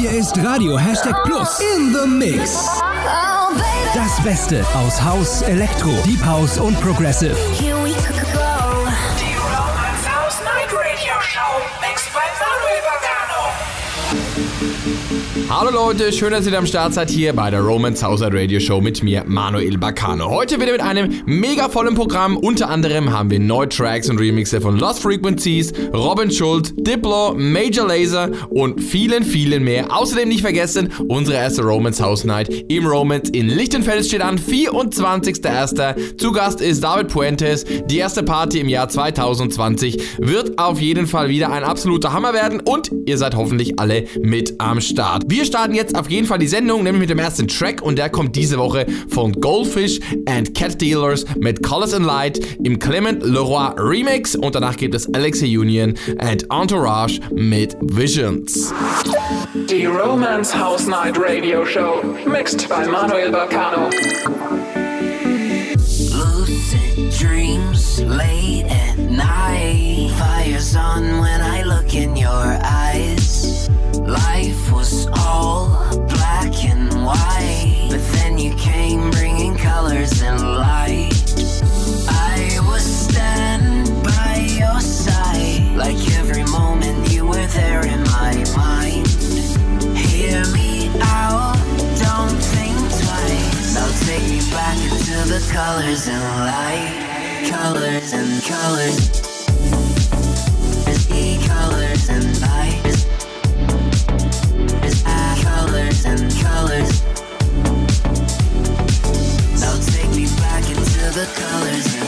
Hier ist Radio Hashtag Plus in the Mix. Das Beste aus House, Elektro, Deep House und Progressive. Hallo Leute, schön, dass ihr am Start seid hier bei der Romance Hauser Radio Show mit mir, Manuel Bacano. Heute wieder mit einem mega vollen Programm. Unter anderem haben wir neue Tracks und Remixe von Lost Frequencies, Robin Schulz, Diplo, Major Laser und vielen, vielen mehr. Außerdem nicht vergessen, unsere erste Romance House Night im Romance in Lichtenfeld steht an, 24.01. Zu Gast ist David Puentes. Die erste Party im Jahr 2020 wird auf jeden Fall wieder ein absoluter Hammer werden und ihr seid hoffentlich alle mit am Start. Wir starten jetzt auf jeden Fall die Sendung, nämlich mit dem ersten Track und der kommt diese Woche von Goldfish and Cat Dealers mit Colors and Light im Clement Leroy Remix und danach gibt es Alexei Union and Entourage mit Visions. Die Romance House Night Radio Show. Mixed by Manuel Bacano. Lucid dreams late at night. Fire's on when I look in your eyes. Was all black and white. But then you came bringing colors and light. I was standing by your side. Like every moment you were there in my mind. Hear me out, don't think twice. Now take you back into the colors and light. Colors and colors. Colors and light. Colors. Now take me back into the colors.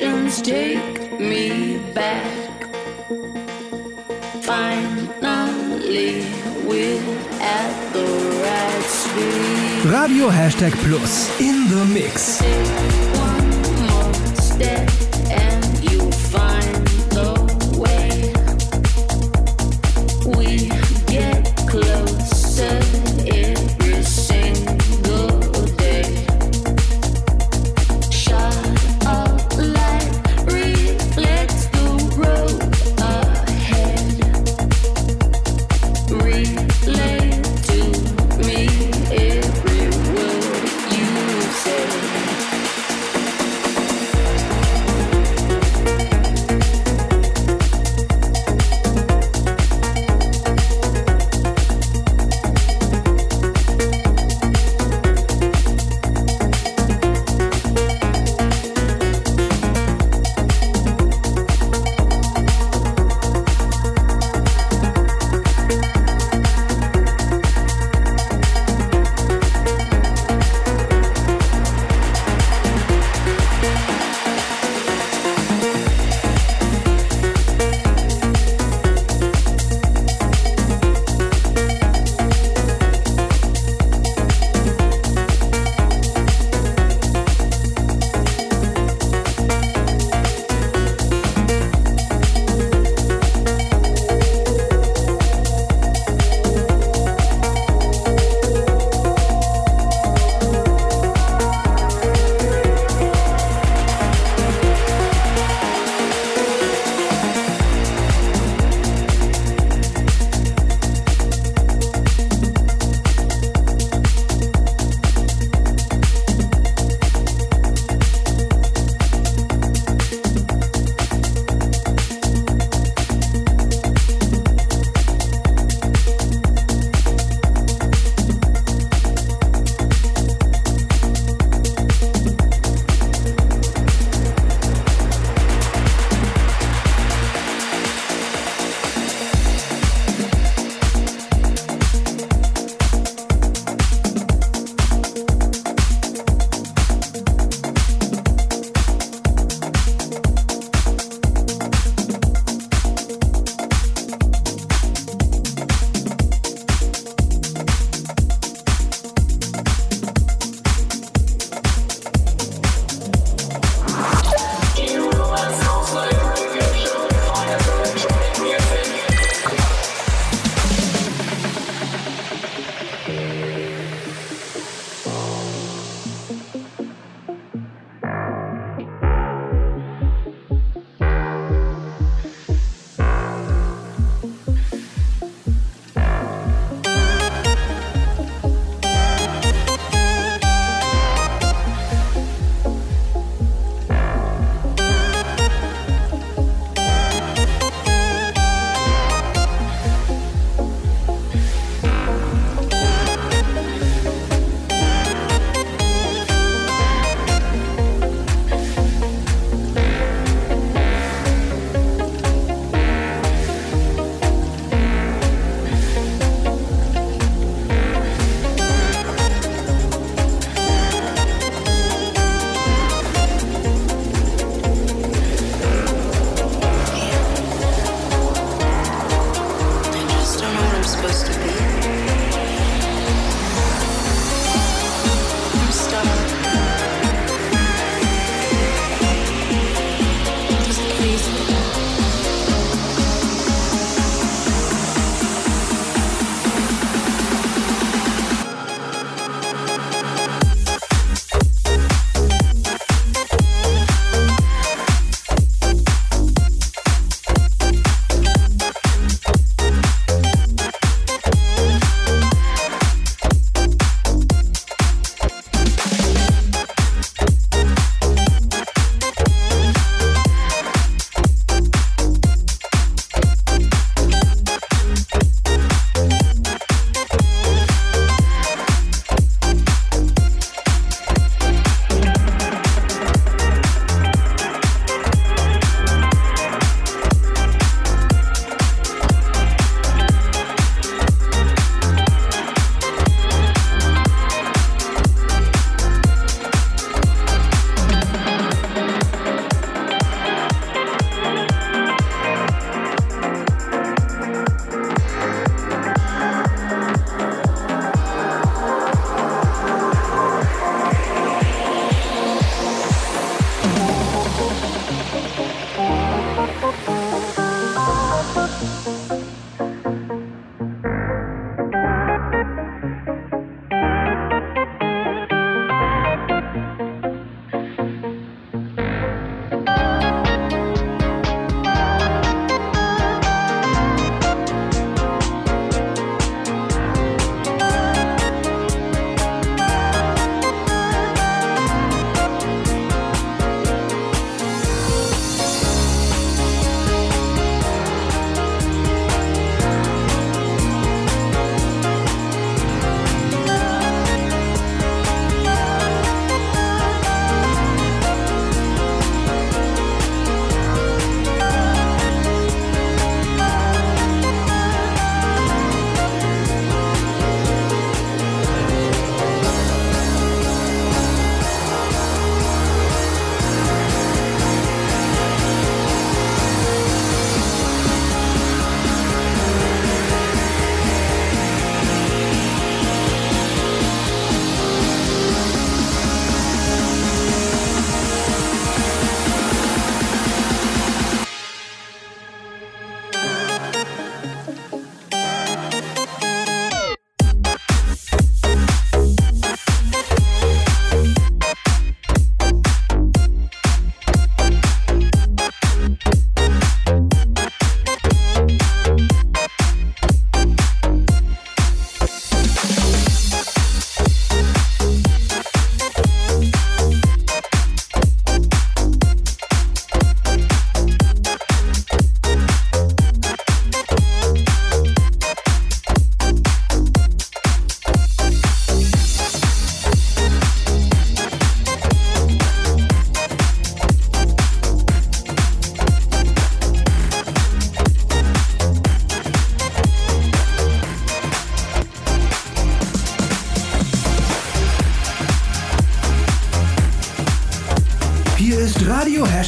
emotions take me back. Finally, we're at the right speed. Radio Hashtag Plus in the Mix. I'm supposed to be.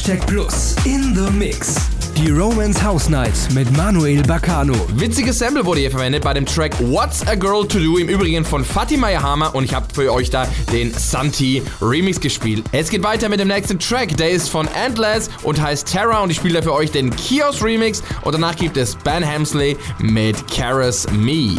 Hashtag Plus in the Mix. Die Romance House Night mit Manuel Baccano. Witziges Sample wurde hier verwendet bei dem Track What's a Girl to Do, im Übrigen von Fatima Yahama und ich habe für euch da den Santi Remix gespielt. Es geht weiter mit dem nächsten Track, der ist von Endless und heißt Terra und ich spiele da für euch den Kiosk Remix und danach gibt es Ben Hamsley mit Caress Me.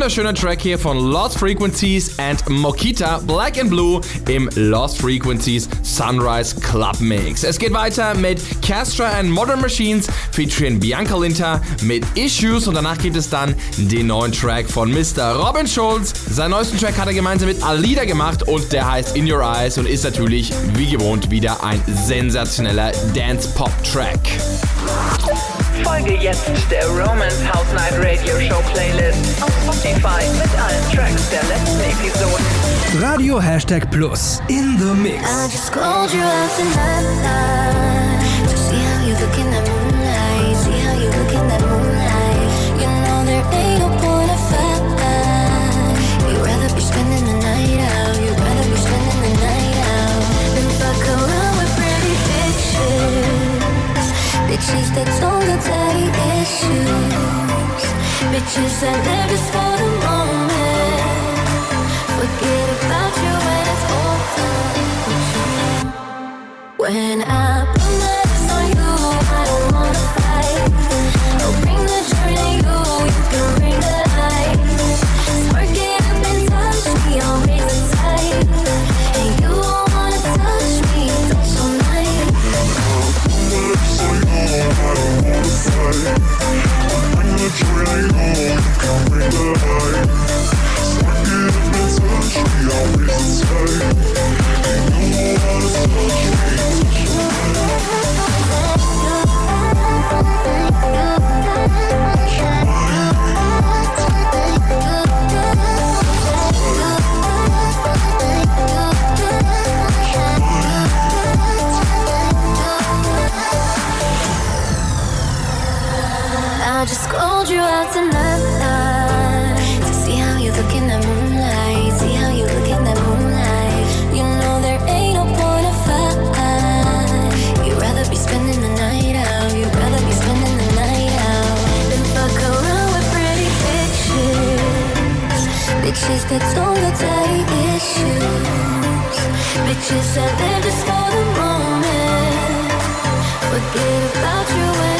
Wunderschöner Track hier von Lost Frequencies and Mokita Black and Blue im Lost Frequencies Sunrise Club Mix. Es geht weiter mit Castra and Modern Machines featuring Bianca Linter mit Issues und danach gibt es dann den neuen Track von Mr. Robin Schulz. Seinen neuesten Track hat er gemeinsam mit Alida gemacht und der heißt In Your Eyes und ist natürlich wie gewohnt wieder ein sensationeller Dance-Pop-Track. Folge jetzt der Romance House Night Radio Show Playlist auf Spotify mit allen Tracks der letzten Episoden. Radio Hashtag Plus in the Mix. Bitches that don't got daddy issues. Bitches that live just for the moment. Forget about you when it's over. When I put my on you, I don't wanna fight. Touch me, I'll raise the tide. You know how to touch me. I just called you out tonight to see how you look in that moonlight. See how you look in that moonlight. You know there ain't no point of fight. You'd rather be spending the night out. You'd rather be spending the night out than fuck around with pretty bitches. Bitches that don't got daddy issues. Bitches that live just for the moment. Forget about you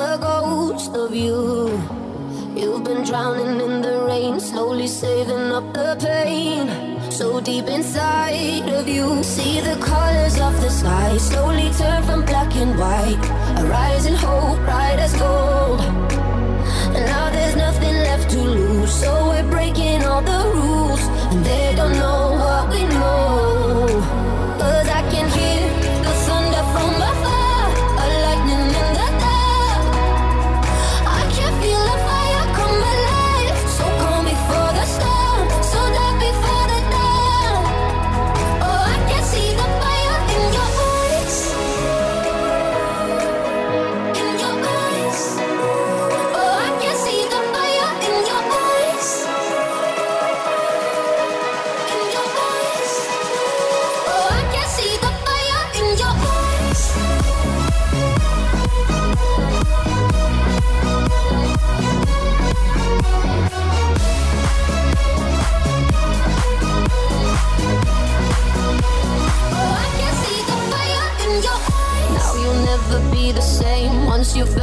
A ghost of you. You've been drowning in the rain, slowly saving up the pain. So deep inside of you, see the colors of the sky slowly turn from black and white. A rising hope, bright as gold. And now there's nothing left to lose, so we're breaking all the rules. And they don't know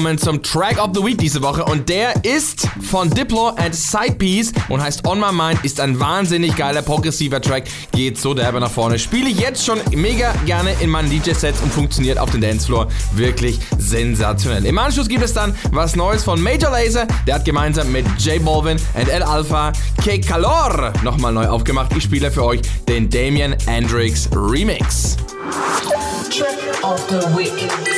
willkommen zum Track of the Week diese Woche und der ist von Diplo and Sidepiece und heißt On My Mind, ist ein wahnsinnig geiler, progressiver Track, geht so derbe nach vorne. Spiele ich jetzt schon mega gerne in meinen DJ-Sets und funktioniert auf dem Dancefloor wirklich sensationell. Im Anschluss gibt es dann was Neues von Major Laser, der hat gemeinsam mit J Balvin und El Alpha Que Calor nochmal neu aufgemacht. Ich spiele für euch den Damian Andrix Remix. Track of the Week.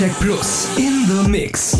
Hashtag Plus in the Mix.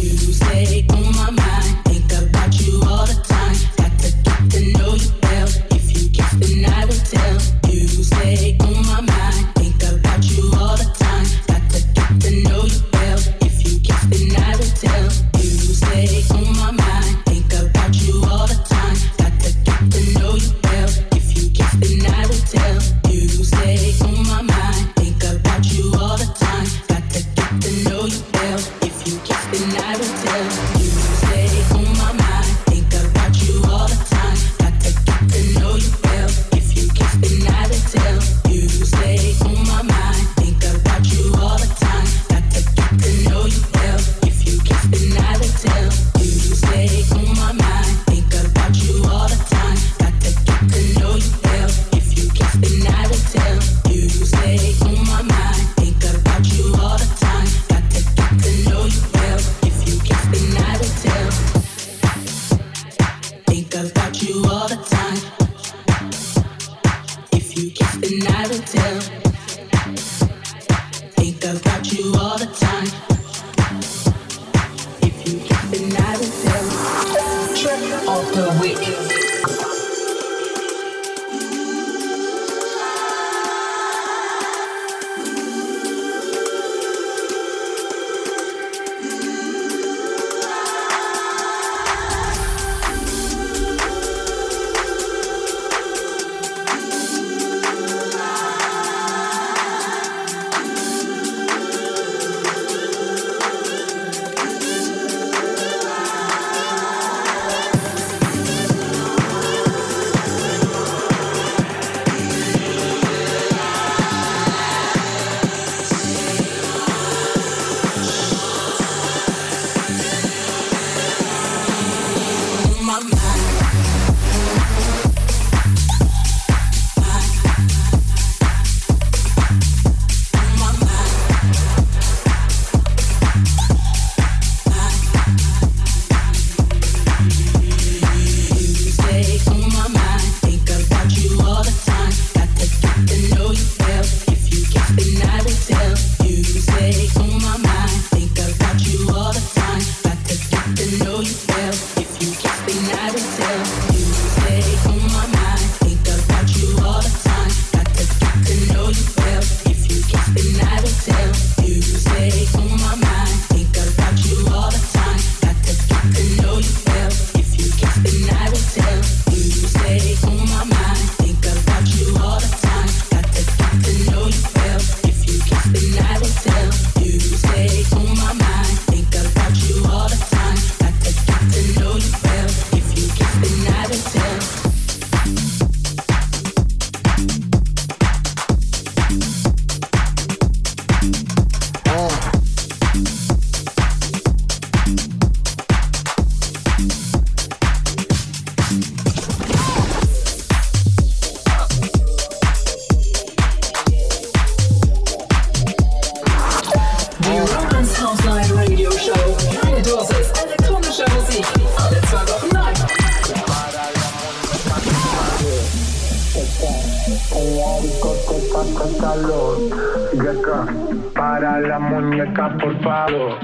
la muñeca por favor.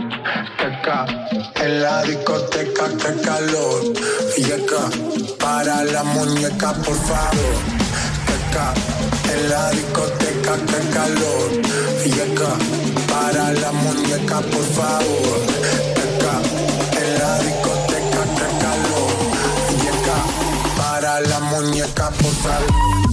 Teca, en la discoteca que calor. Yeca, para la muñeca por favor. Teca, en la discoteca que calor. Yeca, para la muñeca por favor. Teca, en la discoteca que calor. Yeca, para la muñeca por favor.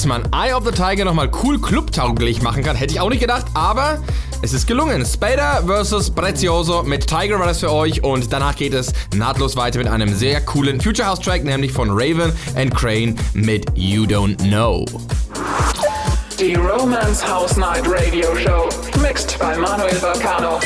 Dass man Eye of the Tiger nochmal cool clubtauglich machen kann, hätte ich auch nicht gedacht, aber es ist gelungen. Spader vs. Prezioso mit Tiger war das für euch und danach geht es nahtlos weiter mit einem sehr coolen Future House Track, nämlich von Raven and Crane mit You Don't Know. Die Romance House Night Radio Show. Mixed by Manuel Bacano.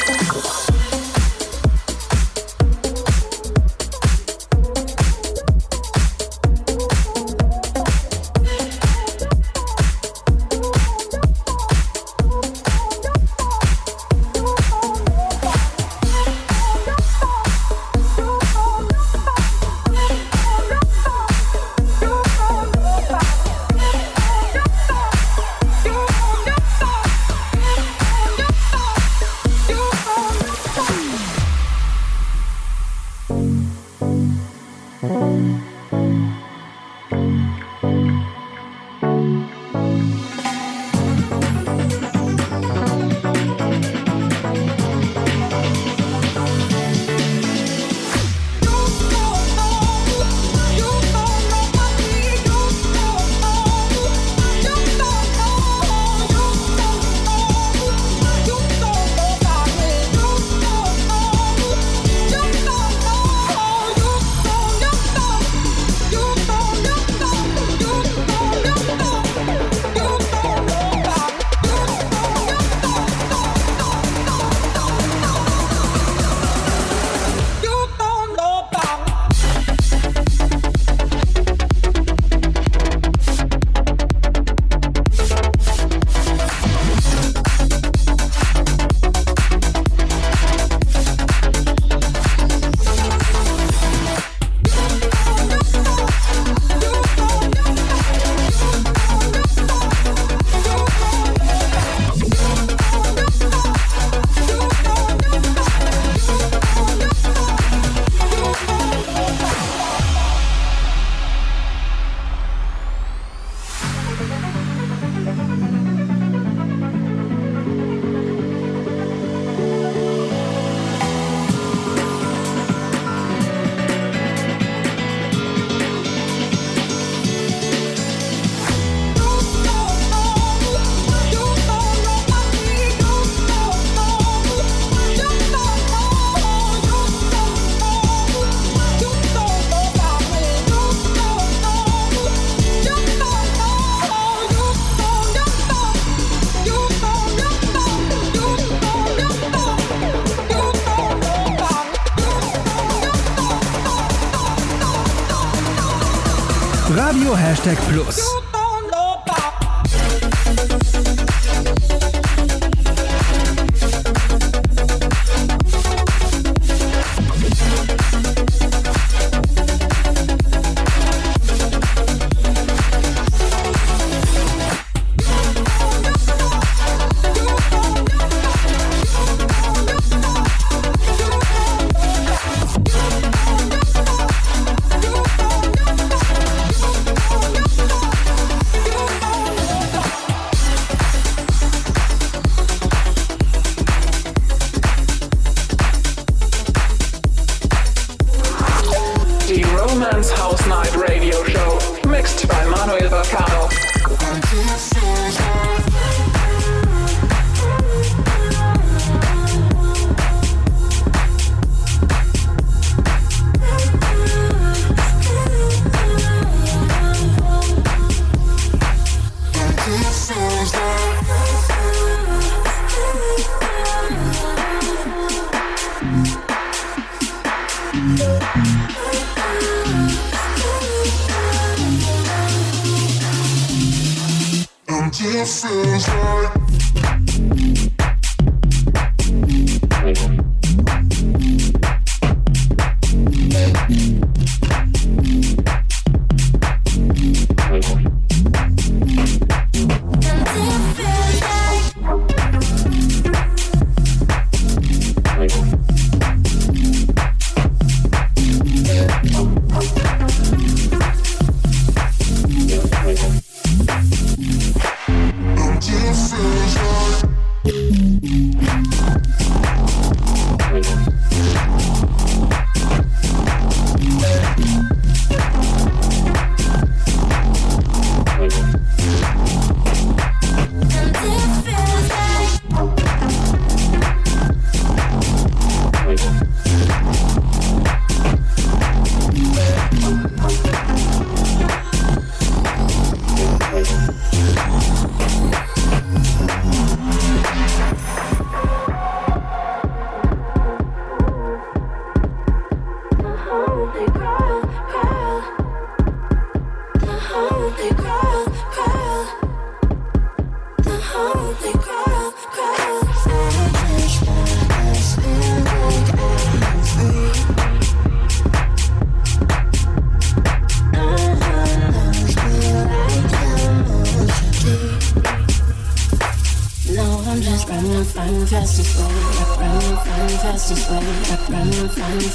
Hashtag Plus.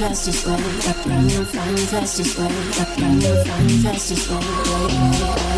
fastest way, up, down, the fastest way, up, down, the fastest way, way, way, way.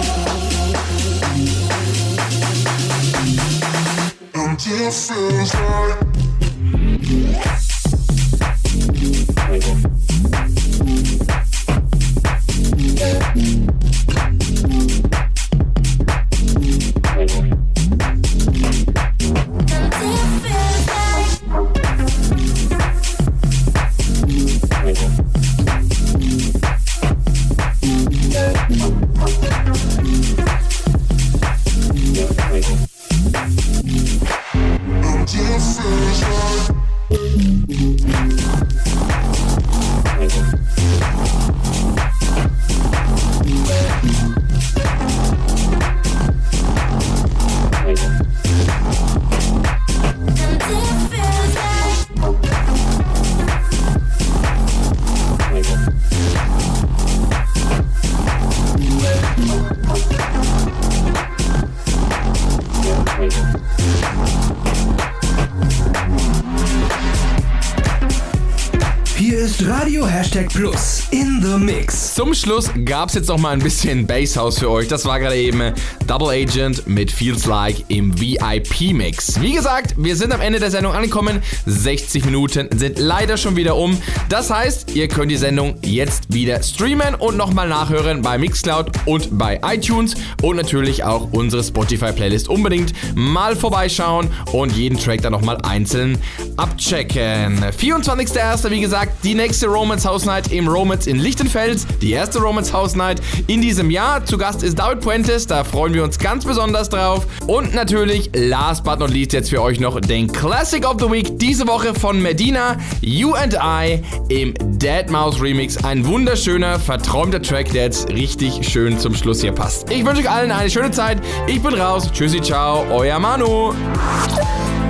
Zum Schluss gab's jetzt noch mal ein bisschen Basshouse für euch. Das war gerade eben Double Agent mit Feels Like im VIP-Mix. Wie gesagt, wir sind am Ende der Sendung angekommen. 60 Minuten sind leider schon wieder um. Das heißt, ihr könnt die Sendung jetzt wieder streamen und nochmal nachhören bei Mixcloud und bei iTunes und natürlich auch unsere Spotify-Playlist unbedingt mal vorbeischauen und jeden Track dann nochmal einzeln abchecken. 24.01. wie gesagt, die nächste Romance House Night im Romance in Lichtenfels. Die erste Romance House Night in diesem Jahr. Zu Gast ist David Puentes, da freuen wir uns ganz besonders drauf. Und natürlich, last but not least, jetzt für euch noch den Classic of the Week diese Woche von Medina, You and I im Dead Mouse Remix. Ein wunderschöner, verträumter Track, der jetzt richtig schön zum Schluss hier passt. Ich wünsche euch allen eine schöne Zeit. Ich bin raus. Tschüssi, ciao, euer Manu.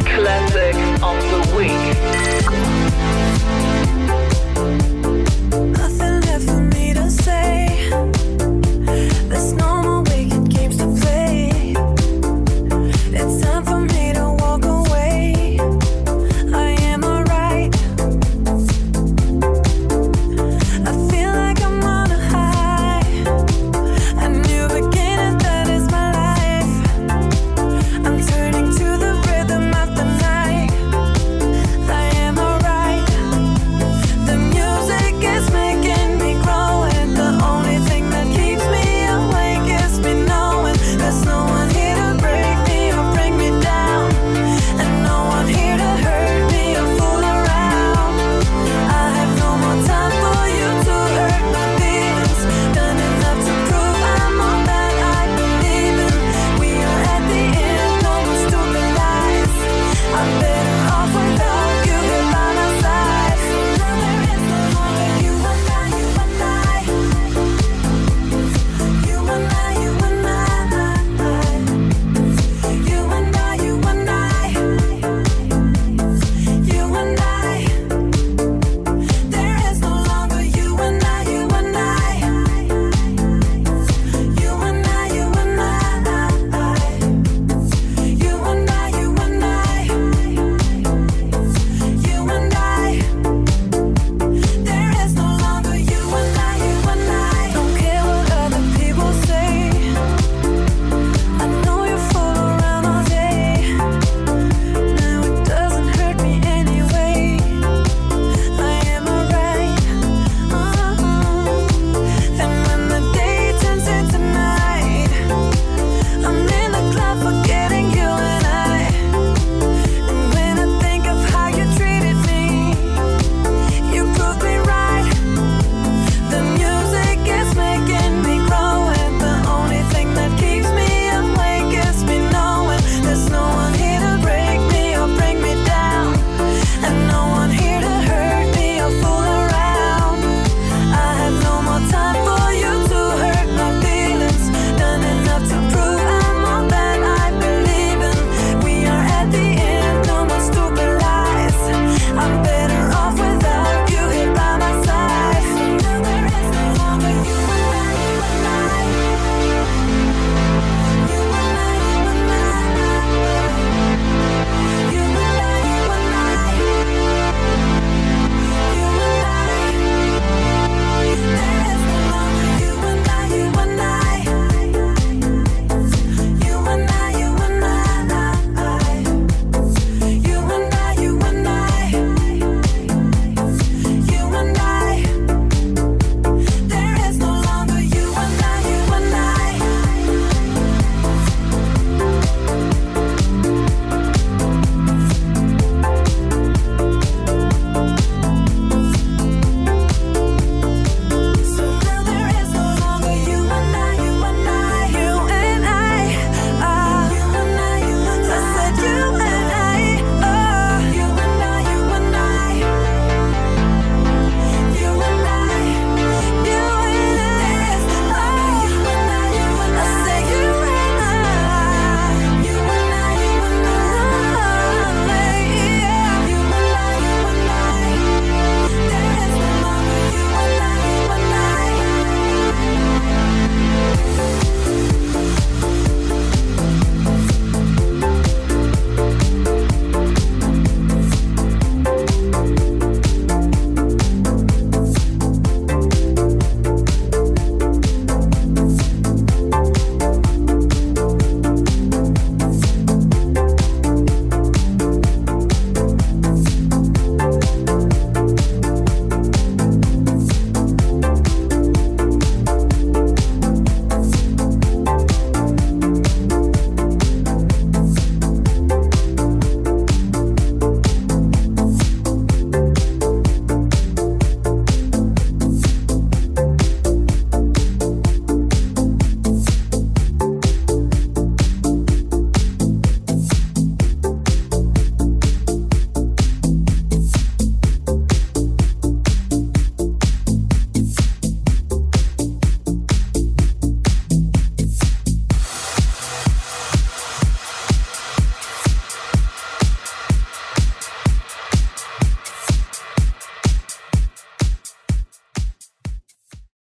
Classic of the Week.